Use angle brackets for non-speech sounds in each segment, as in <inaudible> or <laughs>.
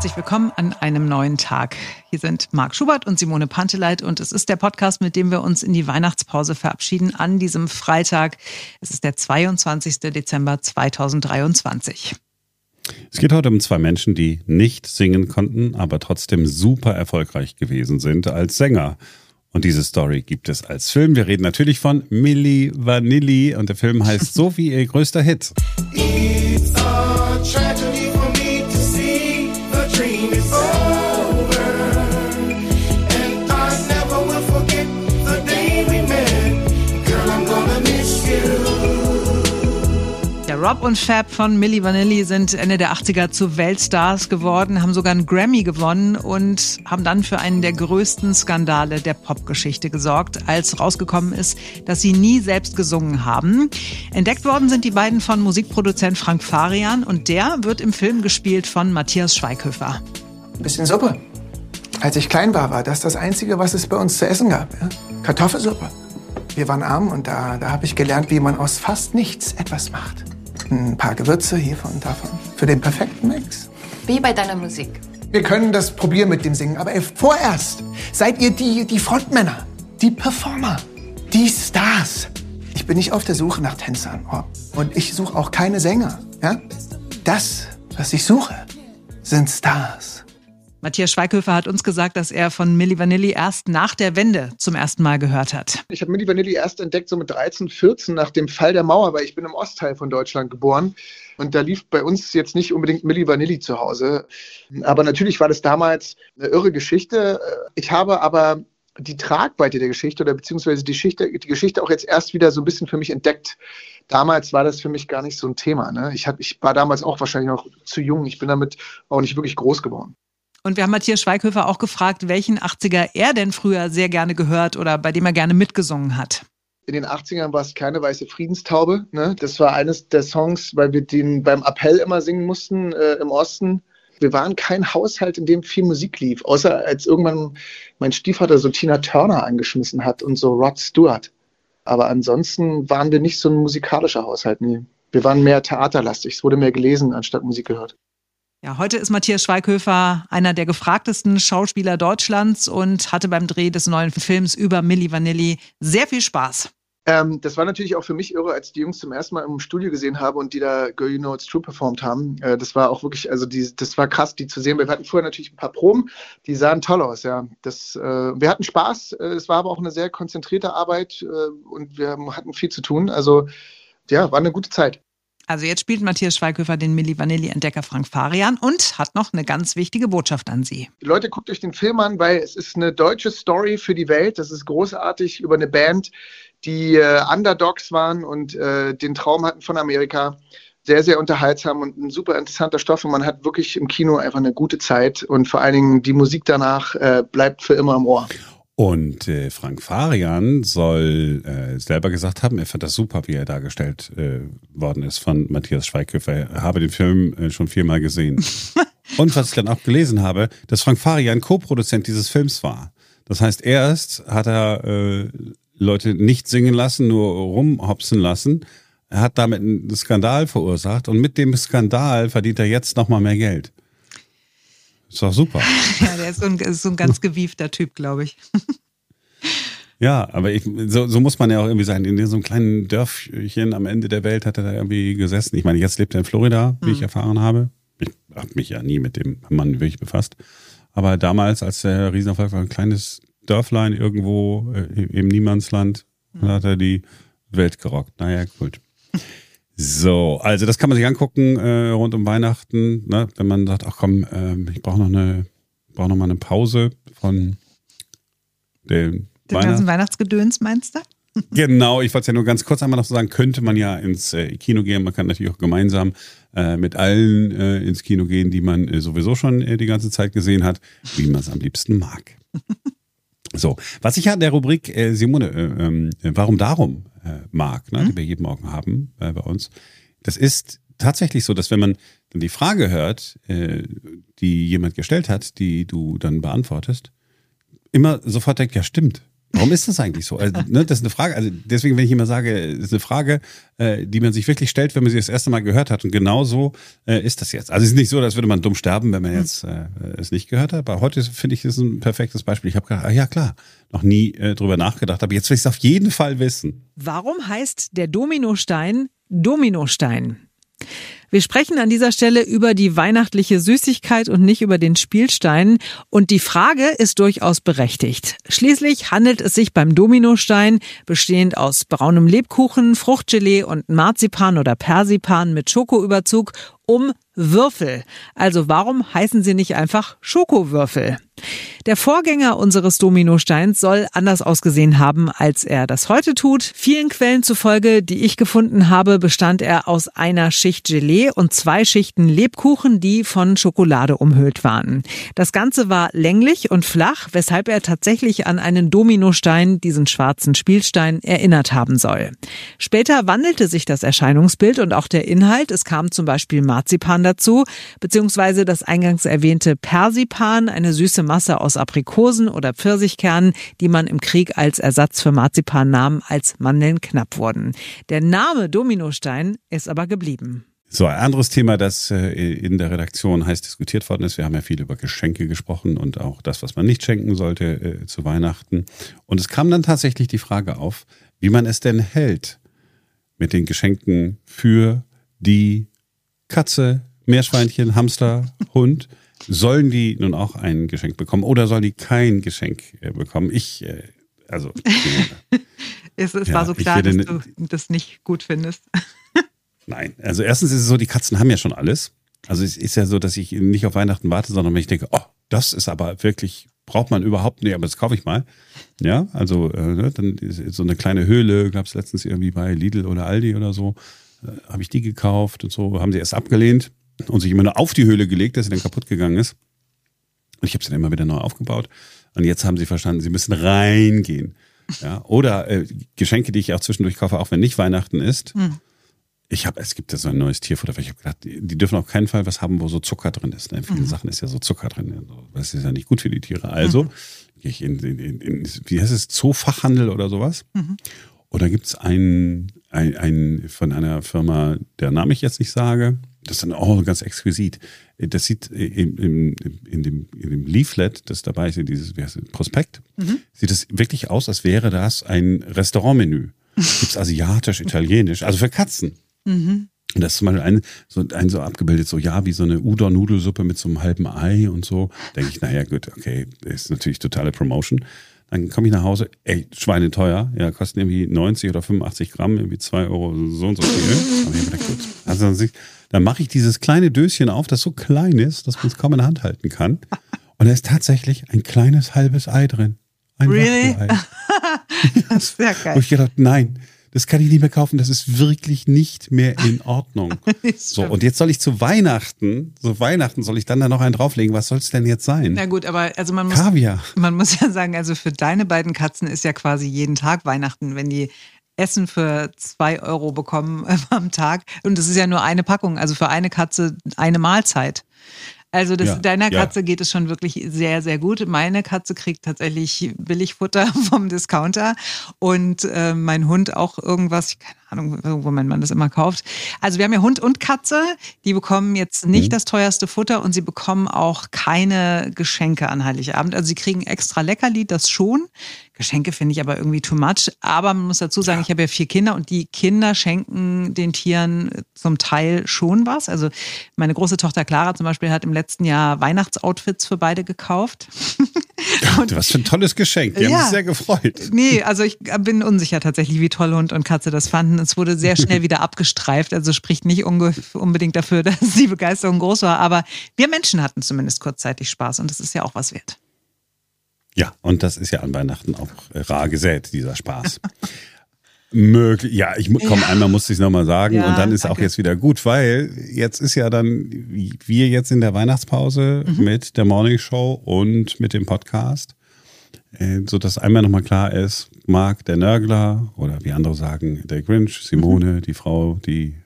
Herzlich willkommen an einem neuen Tag. Hier sind Marc Schubert und Simone Panteleit und es ist der Podcast, mit dem wir uns in die Weihnachtspause verabschieden an diesem Freitag. Es ist der 22. Dezember 2023. Es geht heute um zwei Menschen, die nicht singen konnten, aber trotzdem super erfolgreich gewesen sind als Sänger. Und diese Story gibt es als Film. Wir reden natürlich von Milli Vanilli und der Film heißt <laughs> so wie ihr größter Hit. It's a tragedy Rob und Fab von Milli Vanilli sind Ende der 80er zu Weltstars geworden, haben sogar einen Grammy gewonnen und haben dann für einen der größten Skandale der Popgeschichte gesorgt, als rausgekommen ist, dass sie nie selbst gesungen haben. Entdeckt worden sind die beiden von Musikproduzent Frank Farian und der wird im Film gespielt von Matthias Schweighöfer. Ein bisschen Suppe. Als ich klein war, war das das Einzige, was es bei uns zu essen gab. Kartoffelsuppe. Wir waren arm und da, da habe ich gelernt, wie man aus fast nichts etwas macht ein paar Gewürze hiervon und davon. Für den perfekten Mix. Wie bei deiner Musik. Wir können das probieren mit dem Singen, aber vorerst seid ihr die, die Frontmänner, die Performer, die Stars. Ich bin nicht auf der Suche nach Tänzern. Oh. Und ich suche auch keine Sänger. Ja? Das, was ich suche, sind Stars. Matthias Schweighöfer hat uns gesagt, dass er von Milli Vanilli erst nach der Wende zum ersten Mal gehört hat. Ich habe Milli Vanilli erst entdeckt so mit 13, 14 nach dem Fall der Mauer, weil ich bin im Ostteil von Deutschland geboren. Und da lief bei uns jetzt nicht unbedingt Milli Vanilli zu Hause. Aber natürlich war das damals eine irre Geschichte. Ich habe aber die Tragweite der Geschichte oder beziehungsweise die Geschichte, die Geschichte auch jetzt erst wieder so ein bisschen für mich entdeckt. Damals war das für mich gar nicht so ein Thema. Ne? Ich, hab, ich war damals auch wahrscheinlich noch zu jung. Ich bin damit auch nicht wirklich groß geworden. Und wir haben Matthias Schweighöfer auch gefragt, welchen 80er er denn früher sehr gerne gehört oder bei dem er gerne mitgesungen hat. In den 80ern war es keine weiße Friedenstaube. Ne? Das war eines der Songs, weil wir den beim Appell immer singen mussten äh, im Osten. Wir waren kein Haushalt, in dem viel Musik lief, außer als irgendwann mein Stiefvater so Tina Turner angeschmissen hat und so Rod Stewart. Aber ansonsten waren wir nicht so ein musikalischer Haushalt. Nee. Wir waren mehr theaterlastig. Es wurde mehr gelesen, anstatt Musik gehört. Ja, heute ist Matthias Schweighöfer einer der gefragtesten Schauspieler Deutschlands und hatte beim Dreh des neuen Films über Milli Vanilli sehr viel Spaß. Ähm, das war natürlich auch für mich irre, als die Jungs zum ersten Mal im Studio gesehen habe und die da Girl You Know It's True performt haben. Äh, das war auch wirklich, also die, das war krass, die zu sehen. Wir hatten vorher natürlich ein paar Proben, die sahen toll aus, ja. Das, äh, wir hatten Spaß, äh, es war aber auch eine sehr konzentrierte Arbeit äh, und wir hatten viel zu tun. Also ja, war eine gute Zeit. Also jetzt spielt Matthias Schweighöfer den Milli Vanilli-Entdecker Frank Farian und hat noch eine ganz wichtige Botschaft an Sie. Leute, guckt euch den Film an, weil es ist eine deutsche Story für die Welt. Das ist großartig über eine Band, die äh, Underdogs waren und äh, den Traum hatten von Amerika. Sehr, sehr unterhaltsam und ein super interessanter Stoff. Und man hat wirklich im Kino einfach eine gute Zeit. Und vor allen Dingen die Musik danach äh, bleibt für immer im Ohr. Und äh, Frank Farian soll äh, selber gesagt haben, er fand das super, wie er dargestellt äh, worden ist von Matthias Schweighöfer. Er habe den Film äh, schon viermal gesehen. <laughs> Und was ich dann auch gelesen habe, dass Frank Farian Co-Produzent dieses Films war. Das heißt, erst hat er äh, Leute nicht singen lassen, nur rumhopsen lassen. Er hat damit einen Skandal verursacht und mit dem Skandal verdient er jetzt nochmal mehr Geld. Ist doch super. <laughs> ja, der ist so ein, ist so ein ganz gewiefter Typ, glaube ich. <laughs> Ja, aber ich, so, so muss man ja auch irgendwie sein. In so einem kleinen Dörfchen am Ende der Welt hat er da irgendwie gesessen. Ich meine, jetzt lebt er in Florida, wie mhm. ich erfahren habe. Ich habe mich ja nie mit dem Mann wirklich befasst. Aber damals, als der Riesenerfolg war, ein kleines Dörflein irgendwo äh, im Niemandsland, mhm. hat er die Welt gerockt. Naja, gut. <laughs> So, also das kann man sich angucken äh, rund um Weihnachten, ne? wenn man sagt, ach komm, äh, ich brauche noch eine, brauche noch mal eine Pause von dem den Weihnacht ganzen Weihnachtsgedöns, meinst du? <laughs> genau, ich wollte es ja nur ganz kurz einmal noch so sagen, könnte man ja ins äh, Kino gehen, man kann natürlich auch gemeinsam äh, mit allen äh, ins Kino gehen, die man äh, sowieso schon äh, die ganze Zeit gesehen hat, wie man es am liebsten mag. <laughs> so, was ich ja in der Rubrik äh, Simone, ähm, warum darum äh, mag, ne, mhm. die wir jeden Morgen haben äh, bei uns. Das ist tatsächlich so, dass wenn man dann die Frage hört, äh, die jemand gestellt hat, die du dann beantwortest, immer sofort denkt, ja stimmt. Warum ist das eigentlich so? Also, ne, das ist eine Frage. Also deswegen, wenn ich immer sage, das ist eine Frage, äh, die man sich wirklich stellt, wenn man sie das erste Mal gehört hat. Und genau so äh, ist das jetzt. Also es ist nicht so, als würde man dumm sterben, wenn man jetzt äh, es nicht gehört hat. Aber heute finde ich, das ein perfektes Beispiel. Ich habe gedacht, ah, ja klar, noch nie äh, drüber nachgedacht, aber jetzt will ich es auf jeden Fall wissen. Warum heißt der Dominostein Dominostein? Wir sprechen an dieser Stelle über die weihnachtliche Süßigkeit und nicht über den Spielstein. Und die Frage ist durchaus berechtigt. Schließlich handelt es sich beim Dominostein, bestehend aus braunem Lebkuchen, Fruchtgelee und Marzipan oder Persipan mit Schokoüberzug, um Würfel. Also warum heißen sie nicht einfach Schokowürfel? Der Vorgänger unseres Dominosteins soll anders ausgesehen haben, als er das heute tut. Vielen Quellen zufolge, die ich gefunden habe, bestand er aus einer Schicht Gelee und zwei Schichten Lebkuchen, die von Schokolade umhüllt waren. Das Ganze war länglich und flach, weshalb er tatsächlich an einen Dominostein, diesen schwarzen Spielstein, erinnert haben soll. Später wandelte sich das Erscheinungsbild und auch der Inhalt. Es kam zum Beispiel Marzipan dazu, beziehungsweise das eingangs erwähnte Persipan, eine süße Masse aus Aprikosen oder Pfirsichkernen, die man im Krieg als Ersatz für Marzipan nahm, als Mandeln knapp wurden. Der Name Dominostein ist aber geblieben. So, ein anderes Thema, das äh, in der Redaktion heiß diskutiert worden ist. Wir haben ja viel über Geschenke gesprochen und auch das, was man nicht schenken sollte äh, zu Weihnachten. Und es kam dann tatsächlich die Frage auf, wie man es denn hält mit den Geschenken für die Katze, Meerschweinchen, Hamster, Hund. Sollen die nun auch ein Geschenk bekommen oder sollen die kein Geschenk äh, bekommen? Ich, äh, also. <laughs> es, es ja, war so klar, dass du das nicht gut findest. <laughs> Nein, also erstens ist es so, die Katzen haben ja schon alles. Also es ist ja so, dass ich nicht auf Weihnachten warte, sondern wenn ich denke, oh, das ist aber wirklich, braucht man überhaupt nicht, aber das kaufe ich mal. Ja, also äh, ne, dann ist so eine kleine Höhle, gab es letztens irgendwie bei Lidl oder Aldi oder so, äh, habe ich die gekauft und so, haben sie erst abgelehnt und sich immer nur auf die Höhle gelegt, dass sie dann kaputt gegangen ist. Und ich habe sie dann immer wieder neu aufgebaut. Und jetzt haben sie verstanden, sie müssen reingehen. Ja, oder äh, Geschenke, die ich auch zwischendurch kaufe, auch wenn nicht Weihnachten ist. Hm. Ich habe, es gibt ja so ein neues Tierfutter, ich habe gedacht, die, die, dürfen auf keinen Fall was haben, wo so Zucker drin ist. Ne? In vielen mhm. Sachen ist ja so Zucker drin. Das ist ja nicht gut für die Tiere. Also mhm. gehe ich in, in, in, in, wie heißt es, Zoofachhandel oder sowas. Mhm. Da gibt es einen, ein, ein von einer Firma, der Name ich jetzt nicht sage, das ist dann auch ganz exquisit. Das sieht in, in, in, dem, in dem Leaflet, das dabei ist, dieses wie heißt das, Prospekt, mhm. sieht es wirklich aus, als wäre das ein Restaurantmenü. <laughs> Gibt es asiatisch, italienisch, also für Katzen. Mhm. Und das ist zum Beispiel ein so, ein so abgebildet, so ja, wie so eine Udon-Nudelsuppe mit so einem halben Ei und so. Denke ich, naja, gut, okay, ist natürlich totale Promotion. Dann komme ich nach Hause, ey, Schweine teuer, ja, kosten irgendwie 90 oder 85 Gramm, irgendwie 2 Euro, so und so viel. <laughs> Aber ich habe gedacht, gut. Also dann mache ich dieses kleine Döschen auf, das so klein ist, dass man es kaum in der Hand halten kann. Und da ist tatsächlich ein kleines halbes Ei drin. Ein really? <laughs> das sehr geil. Und ich gedacht, nein, das kann ich nicht mehr kaufen, das ist wirklich nicht mehr in Ordnung. <laughs> so, und jetzt soll ich zu Weihnachten, so Weihnachten soll ich dann da noch einen drauflegen. Was soll es denn jetzt sein? Na gut, aber also man muss, Kaviar. man muss ja sagen, also für deine beiden Katzen ist ja quasi jeden Tag Weihnachten, wenn die Essen für zwei Euro bekommen <laughs> am Tag. Und das ist ja nur eine Packung, also für eine Katze eine Mahlzeit. Also das, ja, deiner Katze ja. geht es schon wirklich sehr, sehr gut. Meine Katze kriegt tatsächlich Billigfutter <laughs> vom Discounter und äh, mein Hund auch irgendwas, keine Ahnung, wo man das immer kauft. Also wir haben ja Hund und Katze, die bekommen jetzt nicht mhm. das teuerste Futter und sie bekommen auch keine Geschenke an Heiligabend. Also sie kriegen extra Leckerli, das schon. Geschenke finde ich aber irgendwie too much. Aber man muss dazu sagen, ja. ich habe ja vier Kinder und die Kinder schenken den Tieren zum Teil schon was. Also meine große Tochter Clara zum Beispiel hat im letzten Jahr Weihnachtsoutfits für beide gekauft. <laughs> und, was für ein tolles Geschenk. Die ja, haben sich sehr gefreut. Nee, also ich bin unsicher tatsächlich, wie toll Hund und Katze das fanden. Es wurde sehr schnell <laughs> wieder abgestreift. Also spricht nicht unbedingt dafür, <laughs> dass die Begeisterung groß war. Aber wir Menschen hatten zumindest kurzzeitig Spaß und das ist ja auch was wert. Ja, und das ist ja an Weihnachten auch rar gesät, dieser Spaß. <laughs> Möglich, ja, ich komm, ja. einmal musste ich es nochmal sagen ja, und dann ist danke. auch jetzt wieder gut, weil jetzt ist ja dann wir jetzt in der Weihnachtspause mhm. mit der Morning Show und mit dem Podcast, äh, so dass einmal nochmal klar ist, Marc, der Nörgler oder wie andere sagen, der Grinch, Simone, mhm. die Frau, die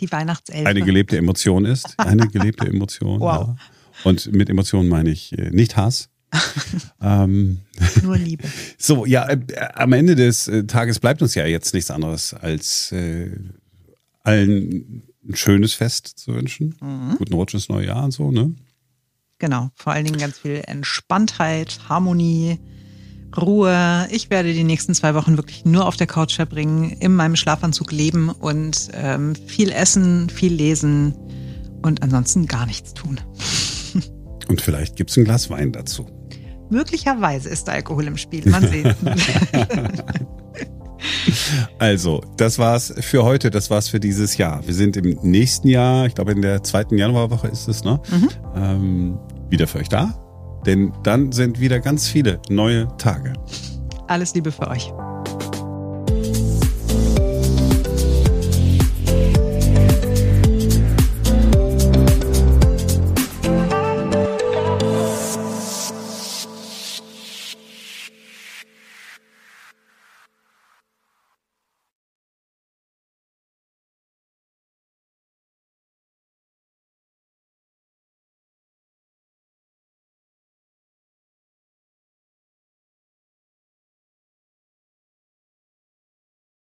die Weihnachtselfe. Eine gelebte Emotion ist, eine gelebte <laughs> Emotion. wow. Ja. Und mit Emotionen meine ich äh, nicht Hass, ähm, <laughs> Nur Liebe. So, ja, äh, am Ende des äh, Tages bleibt uns ja jetzt nichts anderes, als äh, allen ein schönes Fest zu wünschen. Mhm. Guten Rutsch ins neue Jahr und so, ne? Genau, vor allen Dingen ganz viel Entspanntheit, Harmonie, Ruhe. Ich werde die nächsten zwei Wochen wirklich nur auf der Couch verbringen, in meinem Schlafanzug leben und ähm, viel essen, viel lesen und ansonsten gar nichts tun. <laughs> Und vielleicht gibt es ein Glas Wein dazu. Möglicherweise ist da Alkohol im Spiel. Man sieht. <laughs> Also, das war's für heute, das war's für dieses Jahr. Wir sind im nächsten Jahr, ich glaube in der zweiten Januarwoche ist es, ne? Mhm. Ähm, wieder für euch da. Denn dann sind wieder ganz viele neue Tage. Alles Liebe für euch.